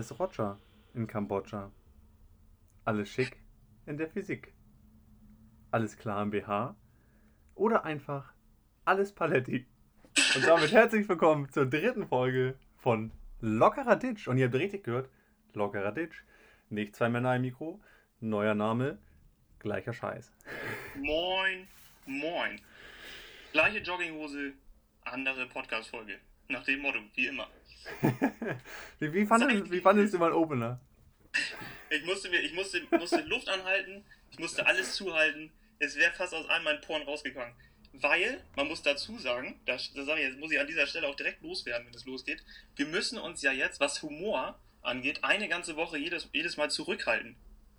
Alles Roger in Kambodscha. Alles schick in der Physik. Alles klar im BH. Oder einfach alles Paletti. Und damit herzlich willkommen zur dritten Folge von Lockerer Ditch. Und ihr habt richtig gehört, Lockerer Ditch. Nicht zwei Männer im Mikro, neuer Name, gleicher Scheiß. Moin, moin. Gleiche Jogginghose, andere Podcast-Folge. Nach dem Motto, wie immer. wie, wie, fandest, wie fandest du mal Opener? Ich musste mir, ich musste, musste Luft anhalten, ich musste alles zuhalten. Es wäre fast aus allen meinen Poren rausgegangen. Weil, man muss dazu sagen, das, das sage ich jetzt, muss ich an dieser Stelle auch direkt loswerden, wenn es losgeht. Wir müssen uns ja jetzt, was Humor angeht, eine ganze Woche jedes, jedes Mal zurückhalten.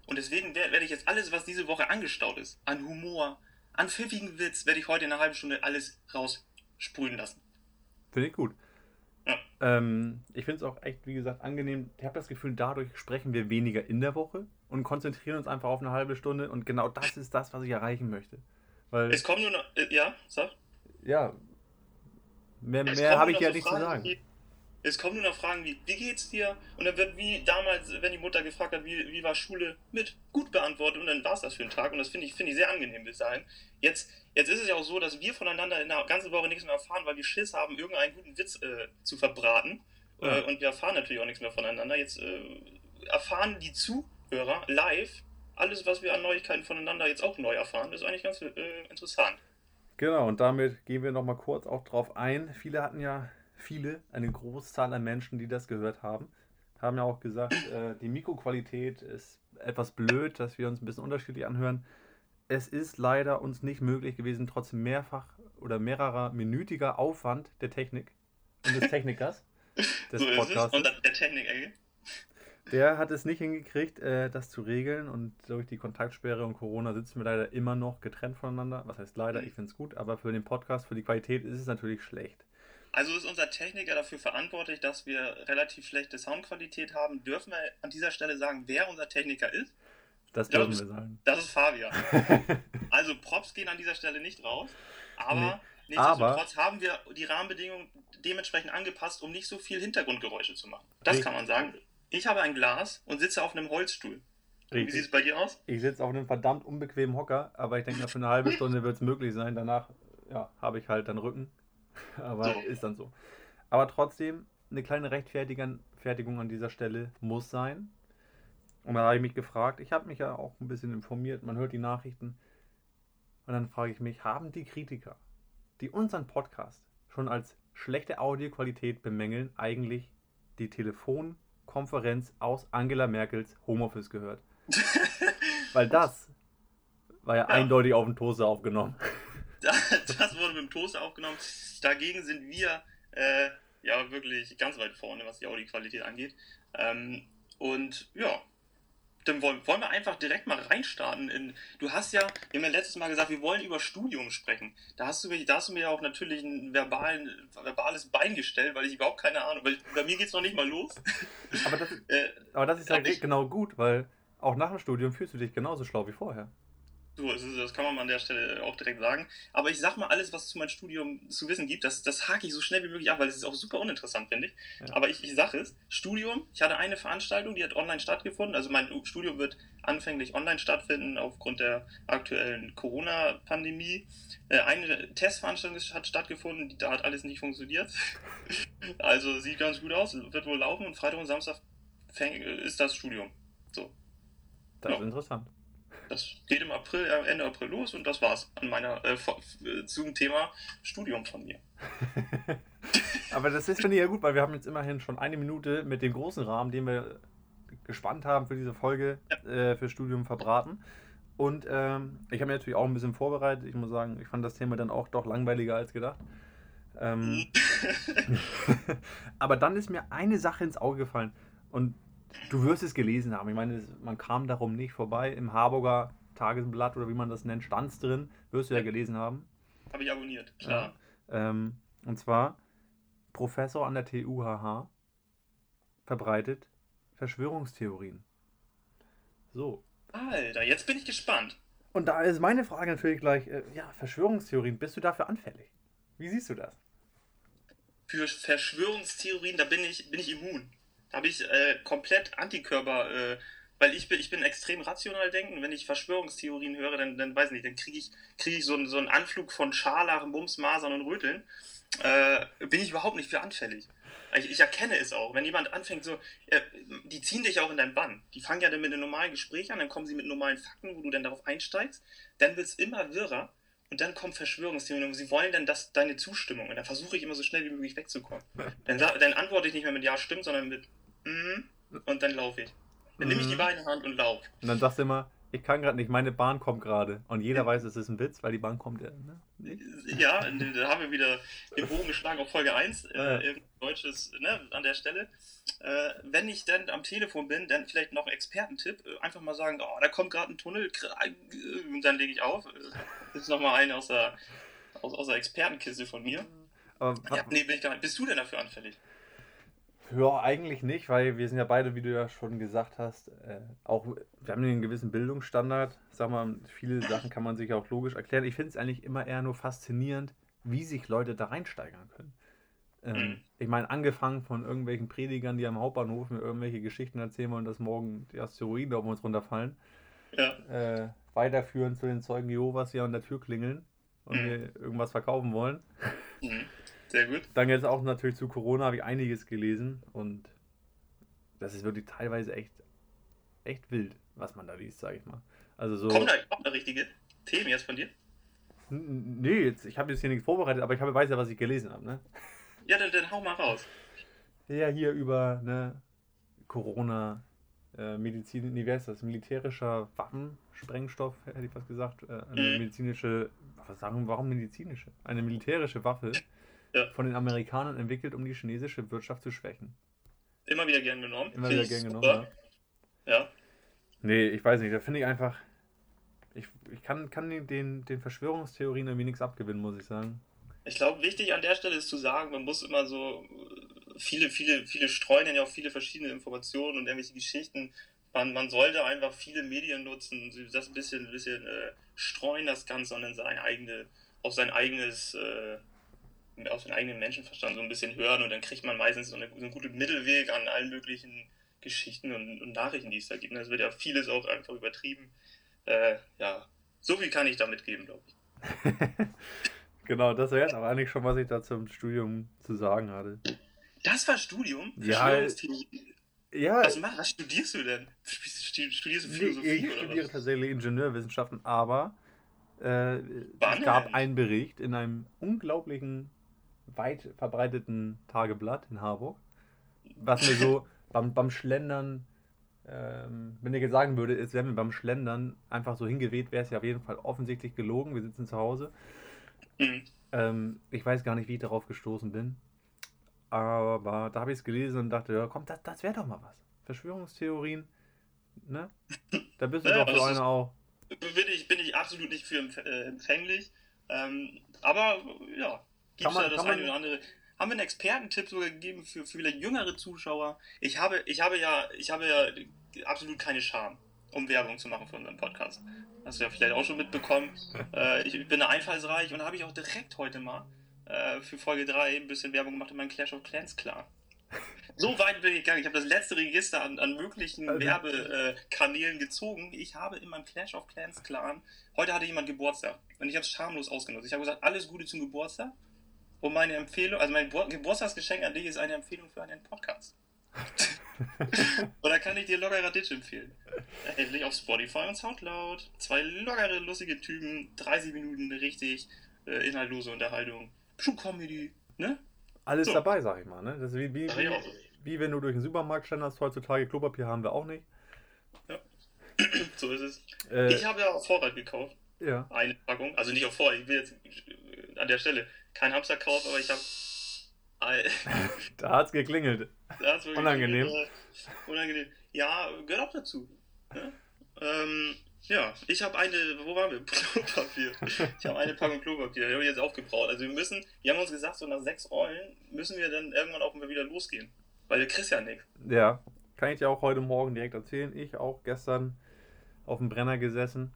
Und deswegen werde ich jetzt alles, was diese Woche angestaut ist, an Humor, an pfiffigen Witz, werde ich heute in einer halben Stunde alles raussprühen lassen. Finde ich gut. Ja. Ähm, ich finde es auch echt, wie gesagt, angenehm. Ich habe das Gefühl, dadurch sprechen wir weniger in der Woche und konzentrieren uns einfach auf eine halbe Stunde. Und genau das ist das, was ich erreichen möchte. Weil, es kommt nur noch. Äh, ja, sag. Ja. Mehr, mehr habe ich ja nicht Fragen, zu sagen. Wie, es kommen nur noch Fragen wie, wie geht's dir? Und dann wird wie damals, wenn die Mutter gefragt hat, wie, wie war Schule, mit gut beantwortet und dann war es das für einen Tag. Und das finde ich, find ich sehr angenehm bis dahin. Jetzt, jetzt ist es ja auch so, dass wir voneinander in der ganzen Woche nichts mehr erfahren, weil wir Schiss haben, irgendeinen guten Witz äh, zu verbraten. Ja. Äh, und wir erfahren natürlich auch nichts mehr voneinander. Jetzt äh, erfahren die Zuhörer live alles, was wir an Neuigkeiten voneinander jetzt auch neu erfahren. Das ist eigentlich ganz äh, interessant. Genau, und damit gehen wir nochmal kurz auch drauf ein. Viele hatten ja viele, eine Großzahl an Menschen, die das gehört haben, haben ja auch gesagt, äh, die Mikroqualität ist etwas blöd, dass wir uns ein bisschen unterschiedlich anhören. Es ist leider uns nicht möglich gewesen, trotz mehrfach oder mehrerer minütiger Aufwand der Technik und des Technikers des so Podcasts. Und der Technik, ey. Der hat es nicht hingekriegt, äh, das zu regeln und durch die Kontaktsperre und Corona sitzen wir leider immer noch getrennt voneinander. Was heißt leider, mhm. ich finde es gut, aber für den Podcast, für die Qualität ist es natürlich schlecht. Also ist unser Techniker dafür verantwortlich, dass wir relativ schlechte Soundqualität haben. Dürfen wir an dieser Stelle sagen, wer unser Techniker ist? Das dürfen wir sagen. Das ist Fabian. also Props gehen an dieser Stelle nicht raus, aber nee, nichtsdestotrotz aber, haben wir die Rahmenbedingungen dementsprechend angepasst, um nicht so viel Hintergrundgeräusche zu machen. Das richtig. kann man sagen. Ich habe ein Glas und sitze auf einem Holzstuhl. Richtig. Wie sieht es bei dir aus? Ich sitze auf einem verdammt unbequemen Hocker, aber ich denke, für eine halbe Stunde wird es möglich sein. Danach ja, habe ich halt dann Rücken Aber ist dann so. Aber trotzdem, eine kleine Rechtfertigung an dieser Stelle muss sein. Und dann habe ich mich gefragt, ich habe mich ja auch ein bisschen informiert, man hört die Nachrichten. Und dann frage ich mich, haben die Kritiker, die unseren Podcast schon als schlechte Audioqualität bemängeln, eigentlich die Telefonkonferenz aus Angela Merkels Homeoffice gehört? Weil das war ja, ja. eindeutig auf dem Toaster aufgenommen. das wurde mit dem Toaster aufgenommen. Dagegen sind wir äh, ja wirklich ganz weit vorne, was die Audioqualität angeht. Ähm, und ja, dann wollen, wollen wir einfach direkt mal reinstarten. In, du hast ja, wir haben ja letztes Mal gesagt, wir wollen über Studium sprechen. Da hast du mir, da hast du mir ja auch natürlich ein verbalen, verbales Bein gestellt, weil ich überhaupt keine Ahnung, weil bei mir geht es noch nicht mal los. Aber das, äh, aber das ist ja genau gut, weil auch nach dem Studium fühlst du dich genauso schlau wie vorher. So, das kann man an der Stelle auch direkt sagen. Aber ich sag mal, alles, was es zu meinem Studium zu wissen gibt, das, das hake ich so schnell wie möglich ab, weil es ist auch super uninteressant, finde ich. Ja. Aber ich, ich sage es, Studium, ich hatte eine Veranstaltung, die hat online stattgefunden. Also mein Studium wird anfänglich online stattfinden aufgrund der aktuellen Corona-Pandemie. Äh, eine Testveranstaltung hat stattgefunden, da hat alles nicht funktioniert. also sieht ganz gut aus, wird wohl laufen und Freitag und Samstag ist das Studium. So. Das ja. ist interessant. Das geht im April, äh, Ende April los und das war's an meiner äh, äh zum Thema Studium von mir. Aber das ist, finde ich ja gut, weil wir haben jetzt immerhin schon eine Minute mit dem großen Rahmen, den wir gespannt haben für diese Folge ja. äh, für Studium verbraten. Und ähm, ich habe mir natürlich auch ein bisschen vorbereitet. Ich muss sagen, ich fand das Thema dann auch doch langweiliger als gedacht. Ähm, aber dann ist mir eine Sache ins Auge gefallen. Und Du wirst es gelesen haben. Ich meine, man kam darum nicht vorbei. Im Harburger Tagesblatt oder wie man das nennt, stand es drin. Wirst du ja gelesen haben. Habe ich abonniert, klar. Ja, ähm, und zwar Professor an der TUHH verbreitet Verschwörungstheorien. So. Alter, jetzt bin ich gespannt. Und da ist meine Frage natürlich gleich, äh, ja, Verschwörungstheorien, bist du dafür anfällig? Wie siehst du das? Für Verschwörungstheorien, da bin ich, bin ich immun. Habe ich äh, komplett Antikörper, äh, weil ich bin, ich bin extrem rational denken. Wenn ich Verschwörungstheorien höre, dann, dann weiß ich nicht, dann kriege ich, krieg ich so, einen, so einen Anflug von Scharlach, Bums, Masern und Röteln. Äh, bin ich überhaupt nicht für anfällig. Ich, ich, erkenne es auch. Wenn jemand anfängt so, äh, die ziehen dich auch in deinen Bann. Die fangen ja dann mit einem normalen Gespräch an, dann kommen sie mit normalen Fakten, wo du dann darauf einsteigst. Dann wird es immer wirrer und dann kommt Verschwörungstheorien und sie wollen dann das, deine Zustimmung. Und dann versuche ich immer so schnell wie möglich wegzukommen. Dann, dann antworte ich nicht mehr mit Ja, stimmt, sondern mit mm, und dann laufe ich. Dann nehme ich die mhm. Die Hand und laufe. Und dann sagst du immer, ich kann gerade nicht, meine Bahn kommt gerade. Und jeder weiß, es ist ein Witz, weil die Bahn kommt ja. Ne? Ja, da haben wir wieder den Bogen geschlagen auf Folge 1, äh, deutsches, ne, an der Stelle. Äh, wenn ich dann am Telefon bin, dann vielleicht noch ein Expertentipp. Äh, einfach mal sagen, oh, da kommt gerade ein Tunnel, und dann lege ich auf. Das ist nochmal eine aus der, aus, aus der Expertenkiste von mir. Aber, ja, nee, bin ich gar nicht. Bist du denn dafür anfällig? Ja, eigentlich nicht, weil wir sind ja beide, wie du ja schon gesagt hast, äh, auch, wir haben einen gewissen Bildungsstandard. Sag mal, viele Sachen kann man sich auch logisch erklären. Ich finde es eigentlich immer eher nur faszinierend, wie sich Leute da reinsteigern können. Ähm, mhm. Ich meine, angefangen von irgendwelchen Predigern, die am Hauptbahnhof mir irgendwelche Geschichten erzählen wollen, dass morgen die Asteroiden auf uns runterfallen. Ja. Äh, weiterführen zu den Zeugen Jehovas, die an der Tür klingeln und mhm. mir irgendwas verkaufen wollen. Sehr gut. Dann jetzt auch natürlich zu Corona habe ich einiges gelesen und das ist wirklich teilweise echt, echt wild, was man da liest, sage ich mal. Also so. Kommen da überhaupt noch richtige Themen jetzt von dir? Nee, jetzt, ich habe jetzt hier nichts vorbereitet, aber ich habe, weiß ja, was ich gelesen habe, ne? Ja, dann, dann hau mal raus. Ja, hier über ne, Corona, äh, Medizin, nee, wer ist das? Militärischer Waffensprengstoff, hätte ich was gesagt. Äh, eine mhm. medizinische, was sagen, warum medizinische? Eine militärische Waffe ja. von den Amerikanern entwickelt, um die chinesische Wirtschaft zu schwächen. Immer wieder gern genommen. Immer wieder gern genommen, ja. ja. Nee, ich weiß nicht, da finde ich einfach, ich, ich kann, kann den, den Verschwörungstheorien irgendwie nichts abgewinnen, muss ich sagen. Ich glaube, wichtig an der Stelle ist zu sagen, man muss immer so, viele, viele, viele streuen ja auch viele verschiedene Informationen und irgendwelche Geschichten. Man, man sollte einfach viele Medien nutzen, das ein bisschen, ein bisschen äh, streuen, das Ganze, und dann seine eigene, auf sein eigenes äh, aus dem eigenen Menschenverstand so ein bisschen hören und dann kriegt man meistens so, eine, so einen guten Mittelweg an allen möglichen Geschichten und, und, Nachrichten, die es da gibt. Es wird ja vieles auch einfach übertrieben. Äh, ja, so viel kann ich damit geben, glaube ich. genau, das wäre aber eigentlich schon, was ich da zum Studium zu sagen hatte. Das war Studium? Ja. Ja. Was, mach, was studierst du denn? Studierst du Philosophie? Ich, ich studiere tatsächlich Ingenieurwissenschaften, aber äh, es gab einen Bericht in einem unglaublichen weit verbreiteten Tageblatt in Harburg, was mir so beim, beim Schlendern, ähm, wenn ich jetzt sagen würde, es wäre mir beim Schlendern einfach so hingeweht, wäre es ja auf jeden Fall offensichtlich gelogen. Wir sitzen zu Hause. Mhm. Ähm, ich weiß gar nicht, wie ich darauf gestoßen bin. Aber da habe ich es gelesen und dachte, ja, komm, das, das wäre doch mal was. Verschwörungstheorien, ne? Da bist du ja, doch so einer auch. Bin ich, bin ich absolut nicht für äh, empfänglich. Ähm, aber ja, gibt da das eine oder andere. Haben wir einen Expertentipp sogar gegeben für, für vielleicht jüngere Zuschauer? Ich habe, ich habe ja, ich habe ja absolut keine Scham, um Werbung zu machen für unseren Podcast. Hast du ja vielleicht auch schon mitbekommen. äh, ich bin einfallsreich und da habe ich auch direkt heute mal äh, für Folge 3 ein bisschen Werbung gemacht in meinem Clash of Clans klar. So weit bin ich gegangen. Ich habe das letzte Register an, an möglichen also, Werbekanälen gezogen. Ich habe in meinem Clash of Clans Clan, heute hatte jemand Geburtstag und ich habe es schamlos ausgenutzt. Ich habe gesagt, alles Gute zum Geburtstag und meine Empfehlung, also mein Geburtstagsgeschenk an dich ist eine Empfehlung für einen Podcast. da kann ich dir lockerer Ditch empfehlen. Endlich auf Spotify und Soundcloud. Zwei lockere, lustige Typen, 30 Minuten richtig äh, inhaltlose Unterhaltung. Schon Comedy, ne? Alles so. dabei, sag ich mal, ne? Das ist wie, wie, wie, wie wenn du durch den Supermarkt schlendern heutzutage. Klopapier haben wir auch nicht. Ja. so ist es. Äh, ich habe ja auf Vorrat gekauft. Ja. Eine Packung. Also nicht auf Vorrat. Ich will jetzt an der Stelle kein Hamsterkauf, aber ich habe. da hat es geklingelt. Unangenehm. Geklingelt, äh, unangenehm. Ja, gehört auch dazu. Ne? Ähm, ja, ich habe eine, wo waren wir? Klopapier. Ich habe eine Packung Klopapier, die habe ich jetzt aufgebraut. Also wir müssen, wir haben uns gesagt, so nach sechs Rollen müssen wir dann irgendwann auch mal wieder losgehen. Weil du kriegst ja nichts. Ja, kann ich dir auch heute Morgen direkt erzählen. Ich auch gestern auf dem Brenner gesessen.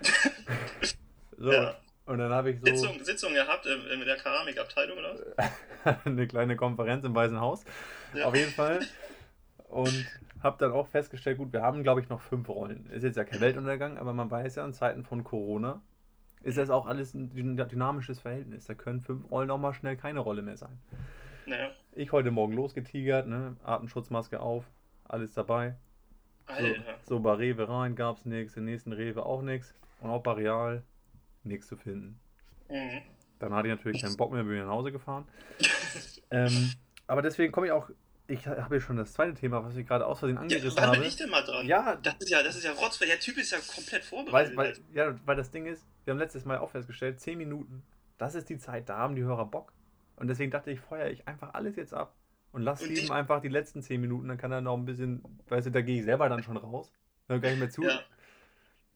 so, ja. Und dann habe ich so... Sitzung, Sitzung gehabt mit der Keramikabteilung, oder Eine kleine Konferenz im Weißen Haus. Ja. Auf jeden Fall. Und habe dann auch festgestellt, gut, wir haben, glaube ich, noch fünf Rollen. Ist jetzt ja kein Weltuntergang, aber man weiß ja, in Zeiten von Corona ist das auch alles ein dynamisches Verhältnis. Da können fünf Rollen auch mal schnell keine Rolle mehr sein. Naja. Ich heute Morgen losgetigert, ne? Atemschutzmaske auf, alles dabei. Alter. So, so bei Rewe rein gab es nichts, im nächsten Rewe auch nichts. Und auch bei Real nichts zu finden. Mhm. Dann hatte ich natürlich keinen Bock mehr, bin nach Hause gefahren. ähm, aber deswegen komme ich auch ich habe ja schon das zweite Thema, was ich gerade aus Versehen angerissen ja, habe. bin ich denn mal dran? Ja. Das ist ja, das ist ja Rotzfrei. Der Typ ist ja komplett vorbereitet. Weil, weil, ja, weil das Ding ist, wir haben letztes Mal auch festgestellt, 10 Minuten, das ist die Zeit, da haben die Hörer Bock. Und deswegen dachte ich, feuer ich einfach alles jetzt ab und lass ihm einfach die letzten 10 Minuten, dann kann er noch ein bisschen, weißt du, da gehe ich selber dann schon raus. Dann gar nicht mehr zu. Ja.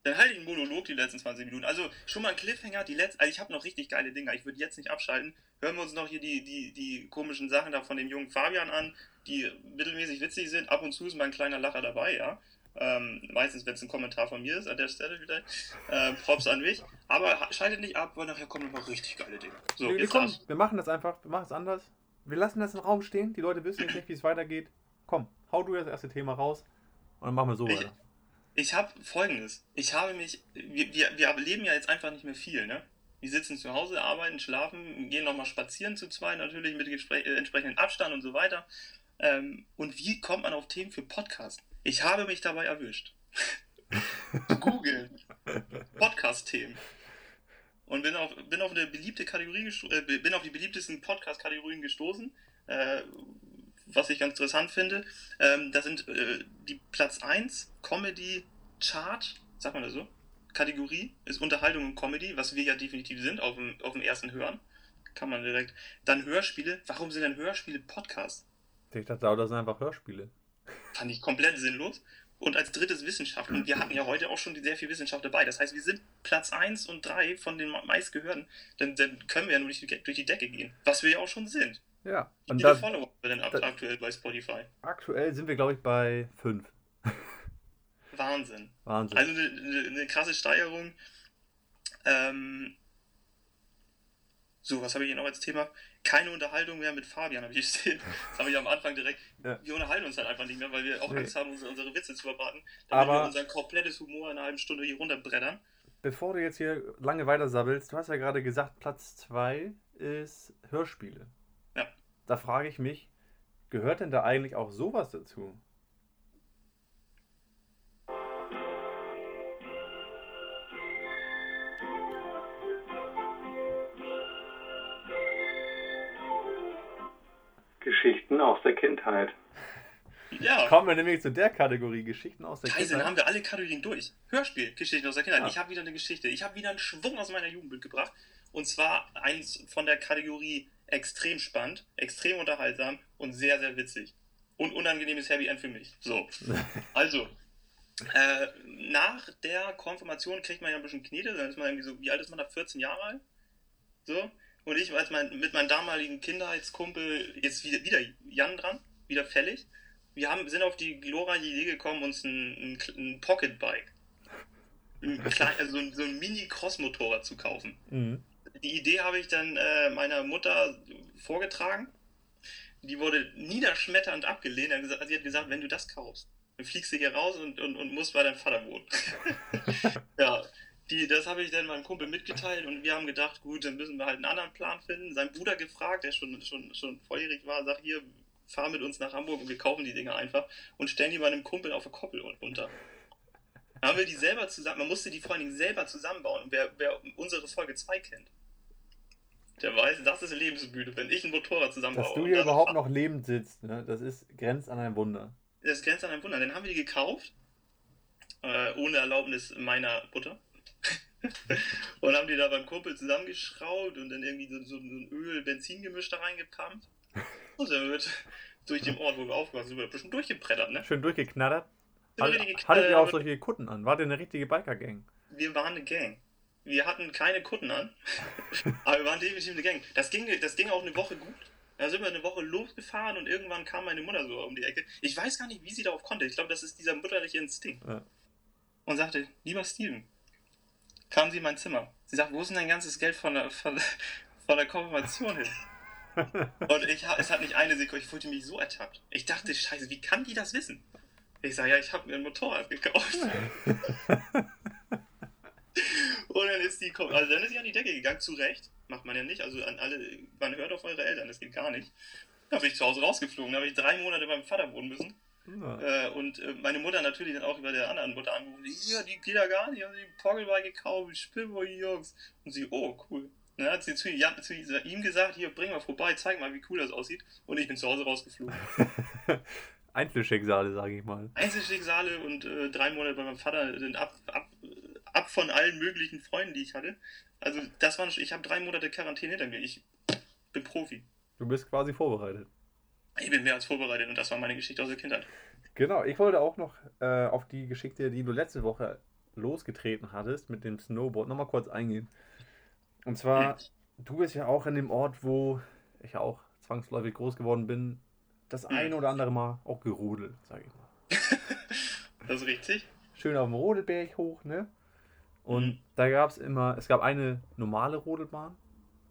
Dann halte ich einen Monolog die letzten 20 Minuten. Also schon mal ein Cliffhanger, die letzten, also ich habe noch richtig geile Dinger. Ich würde jetzt nicht abschalten. Hören wir uns noch hier die, die, die komischen Sachen da von dem jungen Fabian an, die mittelmäßig witzig sind. Ab und zu ist mal ein kleiner Lacher dabei, ja. Ähm, meistens, wenn es ein Kommentar von mir ist, an der Stelle wieder. Äh, Props an mich. Aber schaltet nicht ab, weil nachher kommen noch richtig geile Dinge. So, wir, kommen, wir machen das einfach, wir machen es anders. Wir lassen das im Raum stehen. Die Leute wissen jetzt nicht, wie es weitergeht. Komm, hau du das erste Thema raus und dann machen wir so ich, weiter. Ich habe folgendes. Ich habe mich. Wir, wir, wir leben ja jetzt einfach nicht mehr viel, ne? Wir sitzen zu Hause, arbeiten, schlafen, gehen nochmal spazieren zu zwei, natürlich mit äh, entsprechendem Abstand und so weiter. Ähm, und wie kommt man auf Themen für Podcasts? Ich habe mich dabei erwischt. Googeln. Podcast-Themen. Und bin auf, bin auf eine beliebte Kategorie äh, bin auf die beliebtesten Podcast-Kategorien gestoßen. Äh, was ich ganz interessant finde. Ähm, da sind äh, die Platz 1 Comedy Chart, sagt man das so? Kategorie ist Unterhaltung und Comedy, was wir ja definitiv sind, auf dem, auf dem ersten Hören. Kann man direkt. Dann Hörspiele. Warum sind denn Hörspiele Podcasts? Ich dachte, das sind einfach Hörspiele. Fand ich komplett sinnlos. Und als drittes Wissenschaft. Und wir hatten ja heute auch schon sehr viel Wissenschaft dabei. Das heißt, wir sind Platz 1 und 3 von den meistgehörten. Dann, dann können wir ja nur durch die, durch die Decke gehen. Was wir ja auch schon sind. Ja. Und Wie viele Follower haben wir denn aktuell bei Spotify? Aktuell sind wir, glaube ich, bei 5. Wahnsinn. Wahnsinn. Also eine, eine, krasse Steigerung. Ähm, so, was habe ich hier noch als Thema? Keine Unterhaltung mehr mit Fabian, habe ich gesehen. Das habe ich am Anfang direkt. Ja. Wir unterhalten uns halt einfach nicht mehr, weil wir auch Angst haben, unsere, unsere Witze zu verbraten. Damit Aber wir unser komplettes Humor in einer halben Stunde hier runterbrettern. Bevor du jetzt hier lange weiter sabbelst, du hast ja gerade gesagt, Platz 2 ist Hörspiele. Da frage ich mich, gehört denn da eigentlich auch sowas dazu? Geschichten aus der Kindheit. Ja. Kommen wir nämlich zu der Kategorie Geschichten aus der Scheiße, Kindheit. dann haben wir alle Kategorien durch. Hörspiel, Geschichten aus der Kindheit. Ja. Ich habe wieder eine Geschichte. Ich habe wieder einen Schwung aus meiner Jugend mitgebracht. Und zwar eins von der Kategorie extrem spannend, extrem unterhaltsam und sehr, sehr witzig. Und unangenehmes Happy End für mich. So. Also, äh, nach der Konfirmation kriegt man ja ein bisschen Knete. Dann ist man irgendwie so, wie alt ist man da? 14 Jahre alt? So und ich als mein, mit meinem damaligen Kindheitskumpel, jetzt wieder, wieder Jan dran, wieder fällig. Wir haben, sind auf die glorreiche Idee gekommen, uns ein, ein, ein Pocketbike, ein klein, also so ein, so ein Mini-Cross-Motorrad zu kaufen. Mhm. Die Idee habe ich dann äh, meiner Mutter vorgetragen. Die wurde niederschmetternd abgelehnt. Sie hat gesagt, wenn du das kaufst, dann fliegst du hier raus und, und, und musst bei deinem Vater wohnen. ja, die, das habe ich dann meinem Kumpel mitgeteilt und wir haben gedacht, gut, dann müssen wir halt einen anderen Plan finden. Sein Bruder gefragt, der schon, schon, schon volljährig war, sagt hier, fahr mit uns nach Hamburg und wir kaufen die Dinger einfach und stellen die bei einem Kumpel auf der Koppel unter. Dann haben wir die selber zusammen, man musste die vor allen Dingen selber zusammenbauen. Wer, wer unsere Folge 2 kennt, der weiß, das ist lebensmüde, wenn ich ein Motorrad zusammenbaue. Dass du hier überhaupt noch lebend sitzt, ne? das ist, grenzt an ein Wunder. Das grenzt an ein Wunder. Dann haben wir die gekauft, äh, ohne Erlaubnis meiner Mutter. und haben die da beim Kumpel zusammengeschraubt und dann irgendwie so, so ein Öl-Benzin-Gemisch da reingepumpt. Und dann wird durch den Ort, wo wir aufgewachsen sind, ein bisschen durchgebrettert, ne? Schön durchgeknattert. Hattet, hattet ihr auch solche Kutten an? War ihr eine richtige Biker-Gang? Wir waren eine Gang. Wir hatten keine Kutten an, aber wir waren definitiv eine Gang. Das ging, das ging auch eine Woche gut. Da sind wir eine Woche losgefahren und irgendwann kam meine Mutter so um die Ecke. Ich weiß gar nicht, wie sie darauf konnte. Ich glaube, das ist dieser mütterliche Instinkt. Ja. Und sagte, lieber Steven, kam sie in mein Zimmer. Sie sagt, wo ist denn dein ganzes Geld von der, von, von der Konfirmation hin? Und ich, es hat nicht eine Sekunde, ich fühlte mich so ertappt. Ich dachte, scheiße, wie kann die das wissen? Ich sage, ja, ich habe mir ein Motorrad gekauft. Und dann ist die, also dann ist sie an die Decke gegangen, zu Recht. Macht man ja nicht. Also an alle, man hört auf eure Eltern, das geht gar nicht. Dann bin ich zu Hause rausgeflogen. Da habe ich drei Monate beim Vater wohnen müssen. Ja. Äh, und äh, meine Mutter natürlich dann auch über der anderen Mutter angerufen. Hier, die geht da gar nicht. Haben sie Poggelball gekauft, Spielboy Jungs. Und sie, oh, cool. Dann hat sie zu, ja, zu, ihm gesagt, hier, bring mal vorbei, zeig mal, wie cool das aussieht. Und ich bin zu Hause rausgeflogen. Einzelschicksale, sage ich mal. Einzelschicksale und äh, drei Monate bei meinem Vater sind ab, ab, ab von allen möglichen Freunden, die ich hatte. Also das waren, ich habe drei Monate Quarantäne hinter mir. Ich bin Profi. Du bist quasi vorbereitet. Ich bin mehr als vorbereitet und das war meine Geschichte aus der Kindheit. Genau, ich wollte auch noch äh, auf die Geschichte, die du letzte Woche losgetreten hattest mit dem Snowboard, nochmal kurz eingehen. Und zwar, hm. du bist ja auch in dem Ort, wo ich ja auch zwangsläufig groß geworden bin, das hm. ein oder andere Mal auch gerodelt, sage ich mal. das ist richtig. Schön auf dem Rodelberg hoch, ne? Und hm. da gab es immer, es gab eine normale Rodelbahn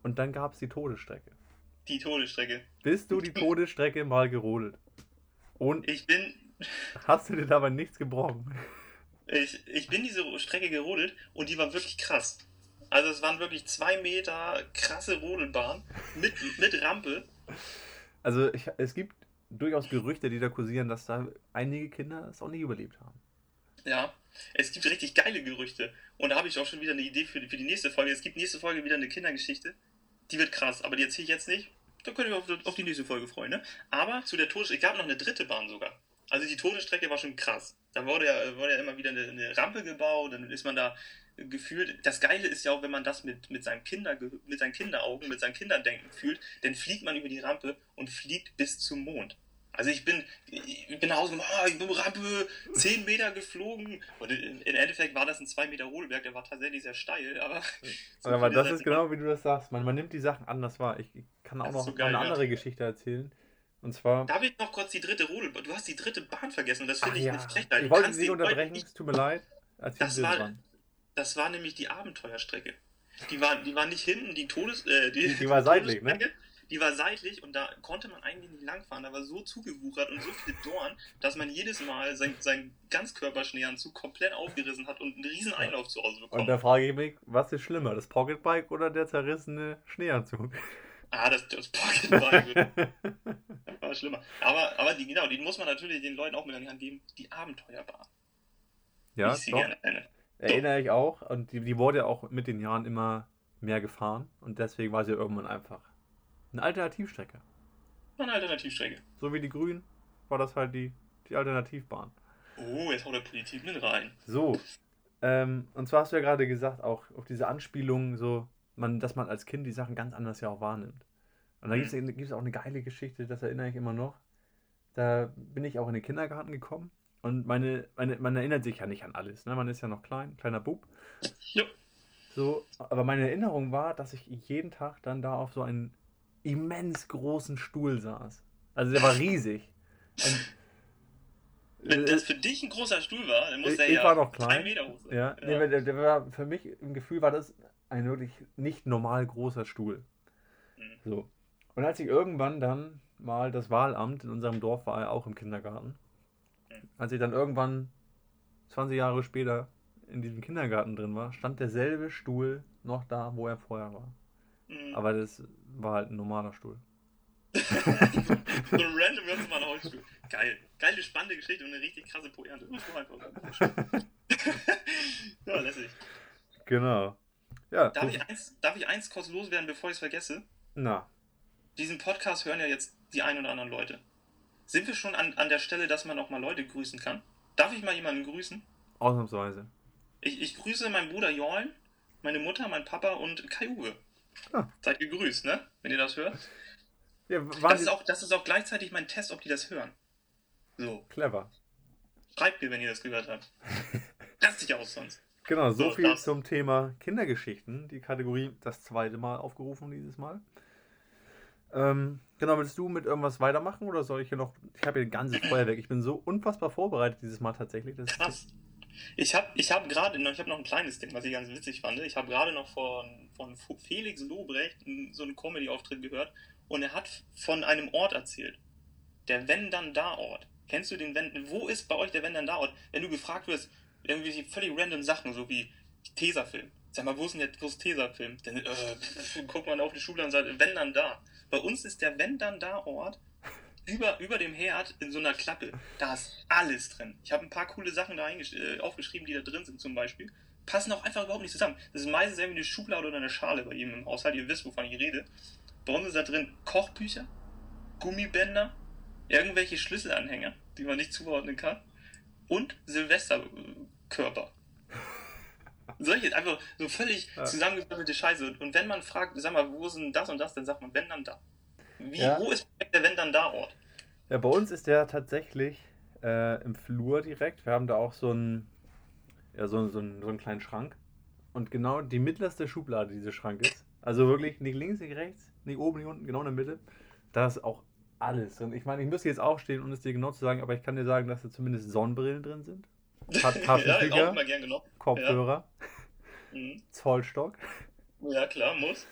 und dann gab es die Todesstrecke. Die Todesstrecke. Bist du die Todesstrecke mal gerodelt? Und ich bin. Hast du dir dabei nichts gebrochen? Ich, ich bin diese Strecke gerodelt und die war wirklich krass. Also es waren wirklich zwei Meter krasse Rodelbahn mit, mit Rampe. Also ich, es gibt durchaus Gerüchte, die da kursieren, dass da einige Kinder es auch nicht überlebt haben. Ja, es gibt richtig geile Gerüchte. Und da habe ich auch schon wieder eine Idee für die, für die nächste Folge. Es gibt nächste Folge wieder eine Kindergeschichte. Die wird krass, aber die erzähle ich jetzt nicht. Da könnt ihr euch auf, auf die nächste Folge freuen. Ne? Aber zu der Todesstrecke, es gab noch eine dritte Bahn sogar. Also die Todesstrecke war schon krass. Da wurde ja, wurde ja immer wieder eine, eine Rampe gebaut, dann ist man da gefühlt. Das Geile ist ja auch, wenn man das mit, mit, seinem Kinder, mit seinen Kinderaugen, mit seinem Kinderdenken fühlt, dann fliegt man über die Rampe und fliegt bis zum Mond. Also ich bin, ich bin nach Hause gekommen, oh, ich bin Rampe 10 Meter geflogen. Und im Endeffekt war das ein 2 Meter Rodelberg, der war tatsächlich sehr steil, aber. So aber das ist genau wie du das sagst. Man, man nimmt die Sachen anders wahr. Ich kann auch noch so geil, eine andere ja. Geschichte erzählen. Und zwar. Darf ich noch kurz die dritte Rodelbahn? Du hast die dritte Bahn vergessen und das finde ich ja. eine Frechheit. Ich wollte Sie unterbrechen, es tut mir leid. Das war, das war nämlich die Abenteuerstrecke. Die war, die war nicht hinten, die Todes. Äh, die, die, die war seitlich, ne? Die war seitlich und da konnte man eigentlich nicht langfahren. Da war so zugewuchert und so viele Dorn, dass man jedes Mal sein, seinen Ganzkörperschneeanzug komplett aufgerissen hat und einen riesen Einlauf zu Hause bekommen. Und da frage ich mich, was ist schlimmer, das Pocketbike oder der zerrissene Schneeanzug? Ah, das, das Pocketbike war schlimmer. Aber, aber die, genau, die muss man natürlich den Leuten auch mit an die Hand geben. Die Abenteuerbahn. Ja, ich sie doch. Erinnere ich auch. Und die, die wurde auch mit den Jahren immer mehr gefahren. Und deswegen war sie irgendwann einfach eine Alternativstrecke. Eine Alternativstrecke. So wie die Grünen war das halt die, die Alternativbahn. Oh, jetzt haut der Politik mit rein. So. Ähm, und zwar hast du ja gerade gesagt, auch auf diese Anspielung, so, man, dass man als Kind die Sachen ganz anders ja auch wahrnimmt. Und da mhm. gibt es auch eine geile Geschichte, das erinnere ich immer noch. Da bin ich auch in den Kindergarten gekommen und meine, meine, man erinnert sich ja nicht an alles. Ne? Man ist ja noch klein, kleiner Bub. Ja. So, aber meine Erinnerung war, dass ich jeden Tag dann da auf so einen immens großen Stuhl saß. Also der war riesig. Und, Wenn das für dich ein großer Stuhl war, dann muss der ich ja war noch klein. Meter hoch sein. Ja, ja. Nee, der, der, war für mich im Gefühl war das ein wirklich nicht normal großer Stuhl. Mhm. So. Und als ich irgendwann dann mal das Wahlamt in unserem Dorf war, auch im Kindergarten, mhm. als ich dann irgendwann 20 Jahre später in diesem Kindergarten drin war, stand derselbe Stuhl noch da, wo er vorher war. Mhm. Aber das war halt ein normaler Stuhl. so ein random ganz normaler Holzstuhl. Geil. Geile, spannende Geschichte und eine richtig krasse Pointe. ja, lässig. Genau. Ja, darf, ich eins, darf ich eins kurz loswerden, bevor ich es vergesse? Na. Diesen Podcast hören ja jetzt die ein oder anderen Leute. Sind wir schon an, an der Stelle, dass man auch mal Leute grüßen kann? Darf ich mal jemanden grüßen? Ausnahmsweise. Ich, ich grüße meinen Bruder Jorn, meine Mutter, mein Papa und Kai Uwe. Ah. Seid gegrüßt, ne? Wenn ihr das hört. Ja, das, ist auch, das ist auch gleichzeitig mein Test, ob die das hören. So. Clever. Schreibt mir, wenn ihr das gehört habt. Lasst dich aus sonst. Genau, so, so viel das. zum Thema Kindergeschichten. Die Kategorie das zweite Mal aufgerufen dieses Mal. Ähm, genau, willst du mit irgendwas weitermachen oder soll ich hier noch. Ich habe hier ein ganzes Feuerwerk. Ich bin so unfassbar vorbereitet dieses Mal tatsächlich. Das Krass. Ich habe ich hab gerade noch, habe noch ein kleines Ding, was ich ganz witzig fand. Ich habe gerade noch von, von Felix Lobrecht so einen Comedy-Auftritt gehört und er hat von einem Ort erzählt. Der Wenn-Dann-Da-Ort. Kennst du den Wenn? Wo ist bei euch der Wenn-Dann-Da-Ort? Wenn du gefragt wirst, irgendwie völlig random Sachen, so wie Tesafilm. Sag mal, wo ist denn der große Tesafilm? Dann äh, guckt man auf die Schule und sagt, wenn dann da. Bei uns ist der Wenn dann da Ort über, über dem Herd in so einer Klappe. Da ist alles drin. Ich habe ein paar coole Sachen da äh, aufgeschrieben, die da drin sind zum Beispiel. Passen auch einfach überhaupt nicht zusammen. Das ist meistens irgendwie eine Schublade oder eine Schale bei ihm im Haushalt. Ihr wisst, wovon ich rede. Bei uns ist da drin Kochbücher, Gummibänder, irgendwelche Schlüsselanhänger, die man nicht zuordnen kann und Silvesterkörper. Solche, einfach so völlig ja. zusammengewürfelte Scheiße. Und wenn man fragt, sag mal, wo denn das und das, dann sagt man, wenn dann da. Wie, ja. Wo ist der wenn dann da Ort? Ja, bei uns ist der tatsächlich äh, im Flur direkt. Wir haben da auch so einen, ja, so, so, einen, so einen kleinen Schrank. Und genau die mittlerste Schublade dieser Schrank ist. Also wirklich nicht links, nicht rechts, nicht oben, nicht unten, genau in der Mitte. Da ist auch alles drin. Ich meine, ich müsste jetzt aufstehen, um es dir genau zu sagen, aber ich kann dir sagen, dass da zumindest Sonnenbrillen drin sind. Taschentücher, ja, Kopfhörer, ja. Mhm. Zollstock. Ja, klar, muss.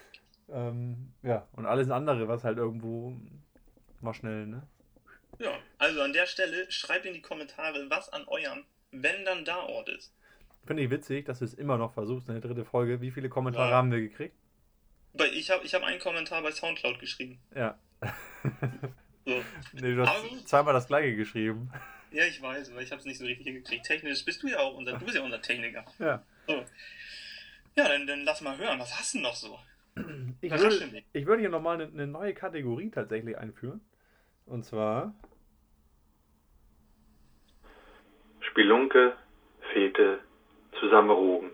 Ähm, ja, und alles andere, was halt irgendwo mal schnell, ne? Ja, also an der Stelle schreibt in die Kommentare, was an eurem wenn dann da Ort ist. Finde ich witzig, dass du es immer noch versuchst in der dritten Folge. Wie viele Kommentare ja. haben wir gekriegt? Ich habe ich hab einen Kommentar bei Soundcloud geschrieben. Ja. so. Nee, du hast Aber, zweimal das gleiche geschrieben. Ja, ich weiß, aber ich habe es nicht so richtig hingekriegt. Technisch bist du ja auch unser, du bist ja unser Techniker. Ja. So. Ja, dann, dann lass mal hören. Was hast du noch so? Ich würde, ich würde hier nochmal eine, eine neue Kategorie tatsächlich einführen. Und zwar Spelunke, Fete, Zusammenrogen.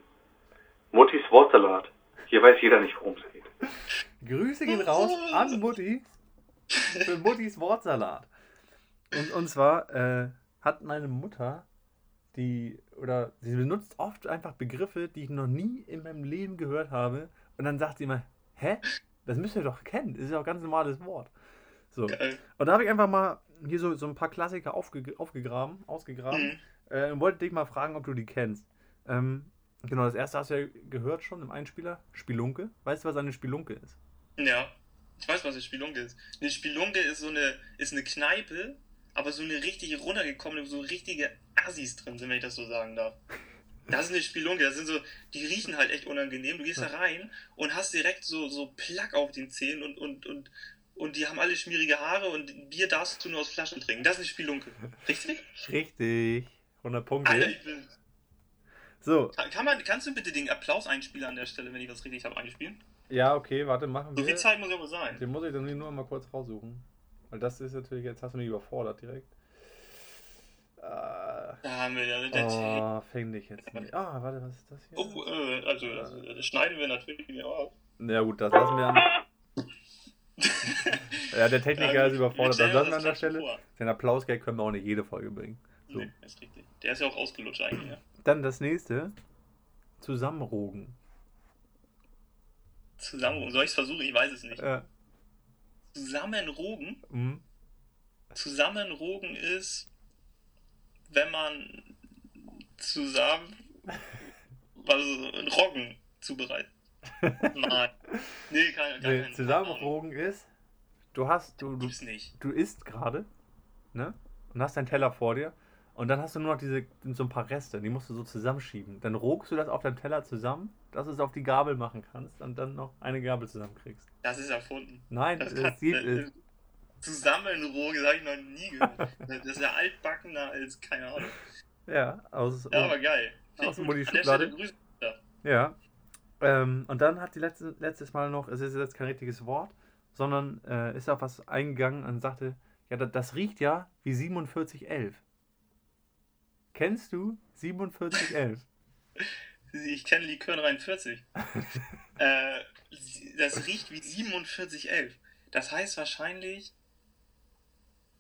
Muttis Wortsalat. Hier weiß jeder nicht, worum es geht. Grüße gehen raus an Mutti für Muttis Wortsalat. Und, und zwar äh, hat meine Mutter die, oder sie benutzt oft einfach Begriffe, die ich noch nie in meinem Leben gehört habe. Und dann sagt sie immer, hä? Das müsst ihr doch kennen. Das ist ja auch ein ganz normales Wort. So. Geil. Und da habe ich einfach mal hier so, so ein paar Klassiker aufge, aufgegraben, ausgegraben. Mhm. Äh, und wollte dich mal fragen, ob du die kennst. Ähm, genau, das erste hast du ja gehört schon im Einspieler. Spelunke. Weißt du, was eine Spelunke ist? Ja, ich weiß, was eine Spelunke ist. Eine Spelunke ist so eine, ist eine Kneipe, aber so eine richtig runtergekommene, so richtige Assis drin sind, wenn ich das so sagen darf. Das ist eine Spelunke, das sind so, die riechen halt echt unangenehm. Du gehst da rein und hast direkt so, so Plack auf den Zähnen und, und, und, und die haben alle schmierige Haare und Bier darfst du nur aus Flaschen trinken. Das ist eine Spelunke. Richtig? Richtig. 100 Punkte. Alter, ich bin... So. Kann, man, kannst du bitte den Applaus einspielen an der Stelle, wenn ich was richtig habe, einspielen? Ja, okay, warte, machen wir. So viel Zeit muss aber sein. Den muss ich dann nur mal kurz raussuchen. Weil das ist natürlich, jetzt hast du mich überfordert direkt. Da haben wir ja der Oh, fäng dich jetzt nicht. Ah, warte, was ist das hier? Oh, äh, also das, das, schneiden wir natürlich wieder auf. Ja gut, das lassen wir an. ja, der Techniker ja, ist überfordert. Das lassen wir an der Stelle. Vor. Den Applausgag können wir auch nicht jede Folge bringen. So. Nee, ist richtig. Der ist ja auch ausgelutscht eigentlich. Ja. Dann das nächste. Zusammenrogen. Zusammenrogen. Soll ich es versuchen? Ich weiß es nicht. Ja. Zusammenrogen. Mhm. Zusammenrogen ist, wenn man zusammen also einen Roggen zubereitet. Nein. Nee, keine, gar nee, Zusammenrogen ist, du hast, du, du, du isst gerade, ne? Und hast deinen Teller vor dir und dann hast du nur noch diese, so ein paar Reste, die musst du so zusammenschieben. Dann rogst du das auf deinem Teller zusammen, dass du es auf die Gabel machen kannst und dann noch eine Gabel zusammenkriegst. Das ist erfunden. Nein, das, das gibt es. Zusammenrogen, das habe ich noch nie gehört. das ist ja altbackener als, keine Ahnung. Ja, aus. Ja, aber geil. Aus der Schublade. Ja. Ähm, und dann hat die letzte, letztes Mal noch, es ist jetzt kein richtiges Wort, sondern äh, ist auf was eingegangen und sagte, ja, das, das riecht ja wie 4711. Kennst du 4711? Ich kenne Likör 43. äh, das riecht wie 4711. Das heißt wahrscheinlich.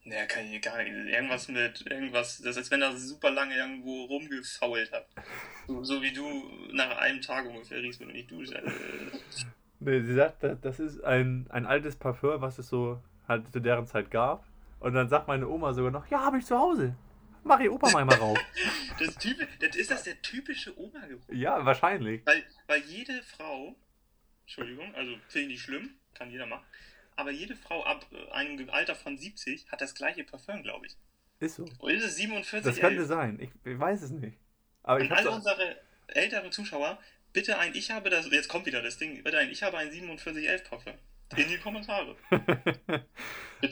Naja, kann ich gar nicht. Irgendwas mit. Irgendwas. Das ist, als wenn er super lange irgendwo rumgefault hat. So, so, wie du nach einem Tag ungefähr riechst, wenn du nicht duschst. Also, nee, sie sagt, das ist ein, ein altes Parfum, was es so halt zu deren Zeit gab. Und dann sagt meine Oma sogar noch: Ja, habe ich zu Hause. Mach ihr Opa mal, mal rauf. das, typ, das ist das der typische Oma-Geruch? Ja, wahrscheinlich. Weil, weil jede Frau, Entschuldigung, also finde ich nicht schlimm, kann jeder machen, aber jede Frau ab äh, einem Alter von 70 hat das gleiche Parfüm, glaube ich. Ist so. Oder ist es 47? Das könnte sein. Ich, ich weiß es nicht. Aber ich alle unsere älteren Zuschauer, bitte ein Ich habe das, jetzt kommt wieder das Ding, bitte ein Ich habe ein 4711 Parfüm. In die Kommentare.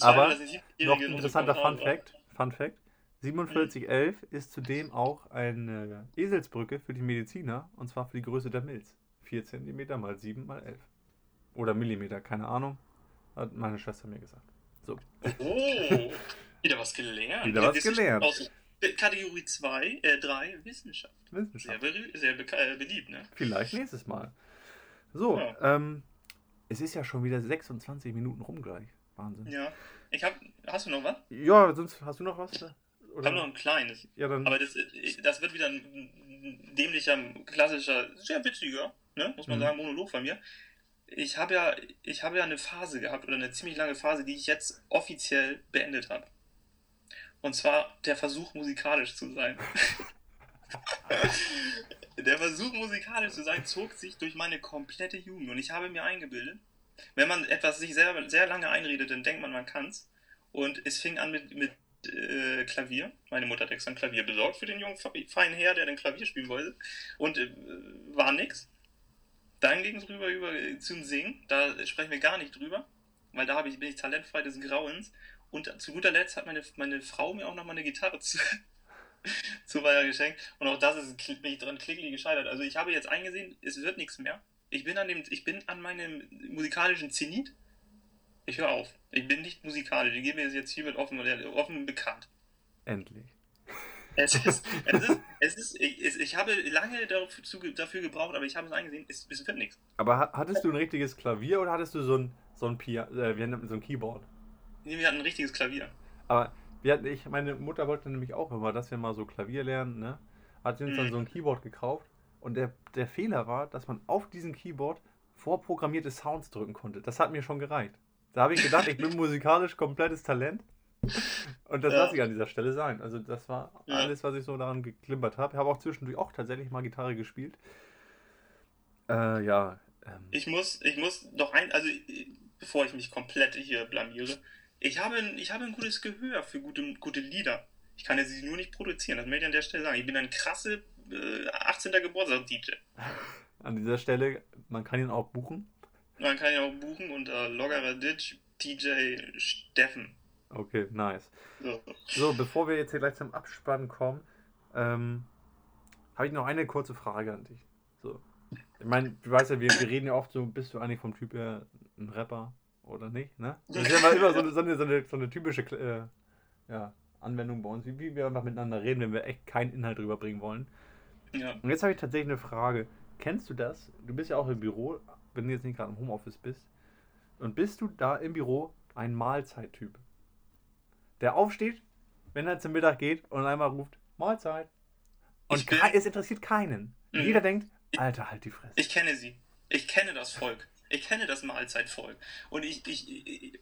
Aber dass die 70-Jährige noch in ein interessanter Fun Fact. Fun Fact. 4711 ist zudem auch eine Eselsbrücke für die Mediziner und zwar für die Größe der Milz. 4 cm mal 7 mal 11. Oder Millimeter, keine Ahnung. Hat meine Schwester mir gesagt. So. Oh, wieder was gelernt. Wieder was gelernt. Aus Kategorie 2, äh 3, Wissenschaft. Sehr, Wissenschaft. sehr beka- äh, beliebt, ne? Vielleicht nächstes Mal. So, Ja. ähm, es ist ja schon wieder 26 Minuten rum gleich. Wahnsinn. Ja, Ja. Ich hab, hast du noch was? sonst hast du noch was? Ich habe noch ein kleines. ja, dann. Aber das, äh, das wird wieder ein dämlicher, klassischer, sehr witziger, ne? muss man Mhm. sagen, Monolog von mir. Ich habe ja, ich habe ja eine Phase gehabt oder eine ziemlich lange Phase, die ich jetzt offiziell beendet habe. Und zwar der Versuch, musikalisch zu sein. der Versuch, musikalisch zu sein, zog sich durch meine komplette Jugend. Und ich habe mir eingebildet, wenn man etwas sich sehr, sehr lange einredet, dann denkt man, man kann's. Und es fing an mit, mit äh, Klavier. Meine Mutter hat extra ein Klavier besorgt für den jungen, feinen Herr, der den Klavier spielen wollte. Und äh, war nix. Dann ging es rüber über, äh, zum Singen. Da sprechen wir gar nicht drüber, weil da ich, bin ich talentfrei des Grauens. Und zu guter Letzt hat meine, meine Frau mir auch noch mal eine Gitarre zu, zu Weihnachten geschenkt. Und auch das ist kl- bin ich dran klickli gescheitert. Also ich habe jetzt eingesehen, es wird nichts mehr. Ich bin an dem, ich bin an meinem musikalischen Zenit. Ich höre auf. Ich bin nicht musikalisch. Ich gebe es jetzt hiermit offen, offen bekannt. Endlich. Es ist, es ist, es ist ich, ich habe lange dafür, dafür gebraucht, aber ich habe es eingesehen, es, es wird nichts. Aber ha- hattest du ein richtiges Klavier oder hattest du so ein, so ein, Pia äh, nennt man- so ein Keyboard? Nee, Wir hatten ein richtiges Klavier. Aber wir hatten, ich, meine Mutter wollte nämlich auch immer, dass wir mal so Klavier lernen, ne? Hat sie uns dann Mhm. so ein Keyboard gekauft und der, der Fehler war, dass man auf diesem Keyboard vorprogrammierte Sounds drücken konnte. Das hat mir schon gereicht. Da habe ich gedacht, ich bin musikalisch komplettes Talent. Und das Ja. lasse ich an dieser Stelle sein. Also das war Ja. alles, was ich so daran geklimpert habe. Ich habe auch zwischendurch auch tatsächlich mal Gitarre gespielt. Äh, ja. Ähm, Ich muss, ich muss noch ein, also bevor ich mich komplett hier blamiere, ich habe, ein- ich habe ein gutes Gehör für gute, gute Lieder. Ich kann ja sie nur nicht produzieren, das möchte ich an der Stelle sagen. Ich bin ein krasse äh, 18. Geburtstag-DJ. an dieser Stelle, man kann ihn auch buchen. Man kann ja auch buchen unter Loggerer Ditch DJ Steffen. Okay, nice. So. Bevor wir jetzt hier gleich zum Abspann kommen, ähm, habe ich noch eine kurze Frage an dich. So. Ich meine, du weißt ja, wir, wir reden ja oft so, bist du eigentlich vom Typ her ein Rapper oder nicht, ne? Das ist ja immer, so, eine, so, eine, so, eine, so eine typische äh, ja, Anwendung bei uns, wie, wie wir einfach miteinander reden, wenn wir echt keinen Inhalt rüberbringen wollen. Ja. Und jetzt habe ich tatsächlich eine Frage. Kennst du das? Du bist ja auch im Büro, wenn du jetzt nicht gerade im Homeoffice bist. Und bist du da im Büro ein Mahlzeittyp? Der aufsteht, wenn er zum Mittag geht und einmal ruft, Mahlzeit. Und bin- es interessiert keinen. Und Mhm. Jeder denkt, Alter, halt die Fresse. Ich kenne sie. Ich kenne das Volk. Ich kenne das Mahlzeitvolk. Und ich, ich, ich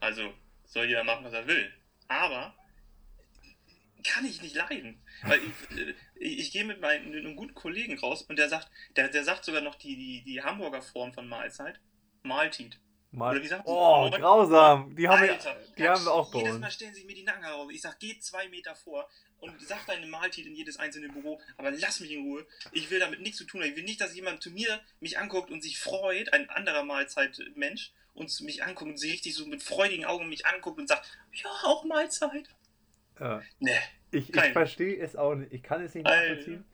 also soll jeder machen, was er will. Aber kann ich nicht leiden. Weil ich, äh, ich, ich gehe mit, meinem- mit einem guten Kollegen raus und der sagt, der, der sagt sogar noch die, die, die Hamburger Form von Mahlzeit. Mahltit. Mal Oder wie sagt oh, Oder- grausam. Die haben, wir, Alter, die haben wir auch bei Jedes. Mal stellen sich mir die Nacken auf. Ich sag, geh zwei Meter vor und sag deine Mahltit in jedes einzelne Büro, aber lass mich in Ruhe. Ich will damit nichts zu tun haben. Ich will nicht, dass jemand zu mir mich anguckt und sich freut, ein anderer Mahlzeitmensch, und mich anguckt und sich richtig so mit freudigen Augen mich anguckt und sagt, ja, auch Mahlzeit. Ja. Ne, Ich, ich verstehe es auch nicht. Ich kann es nicht Alter. nachvollziehen.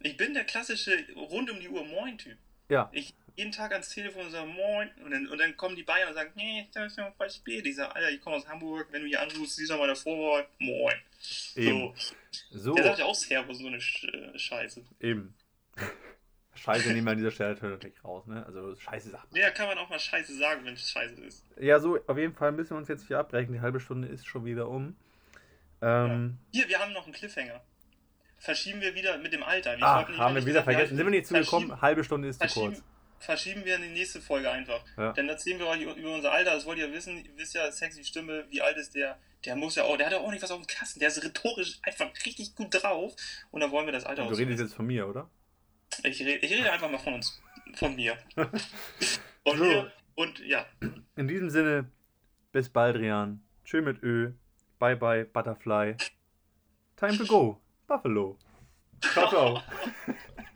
ich bin der klassische rund um die Uhr Moin-Typ. Ja. Ich jeden Tag ans Telefon und sage Moin und dann, und dann kommen die Bayern und sagen, nee, das ist ja voll spät. Ich sage, Alter, ich komme aus Hamburg, wenn du hier anrufst, siehst du mal davor, Moin. Eben. So, So, Der sagt ja auch Servus, so eine äh, Scheiße. eben. Scheiße nehmen wir an dieser Stelle natürlich raus, ne? Also scheiße Sachen. Ja, kann man auch mal Scheiße sagen, wenn es Scheiße ist. Ja, so, auf jeden Fall müssen wir uns jetzt hier abbrechen. Die halbe Stunde ist schon wieder um. Ähm, Hier, wir haben noch einen Cliffhanger. Verschieben wir wieder mit dem Alter. Ich ach, nicht- haben wir wieder gesagt, vergessen. Sind wir nicht zugekommen? Halbe Stunde ist zu kurz. Verschieben wir in die nächste Folge einfach. Ja. Dann erzählen wir euch über unser Alter. Das wollt ihr wissen. Ihr wisst ja, sexy Stimme, wie alt ist der? Der muss ja auch, der hat ja auch nicht was auf dem Kasten. Der ist rhetorisch einfach richtig gut drauf. Und dann wollen wir das Alter Du redest jetzt von mir, oder? Ich rede, ich rede einfach mal von uns. Von mir. Und So. hier, Und ja. In diesem Sinne, bis bald, Rian. Tschö mit Ö. Bye bye, Butterfly. Time to go. Buffalo. Ciao, ciao.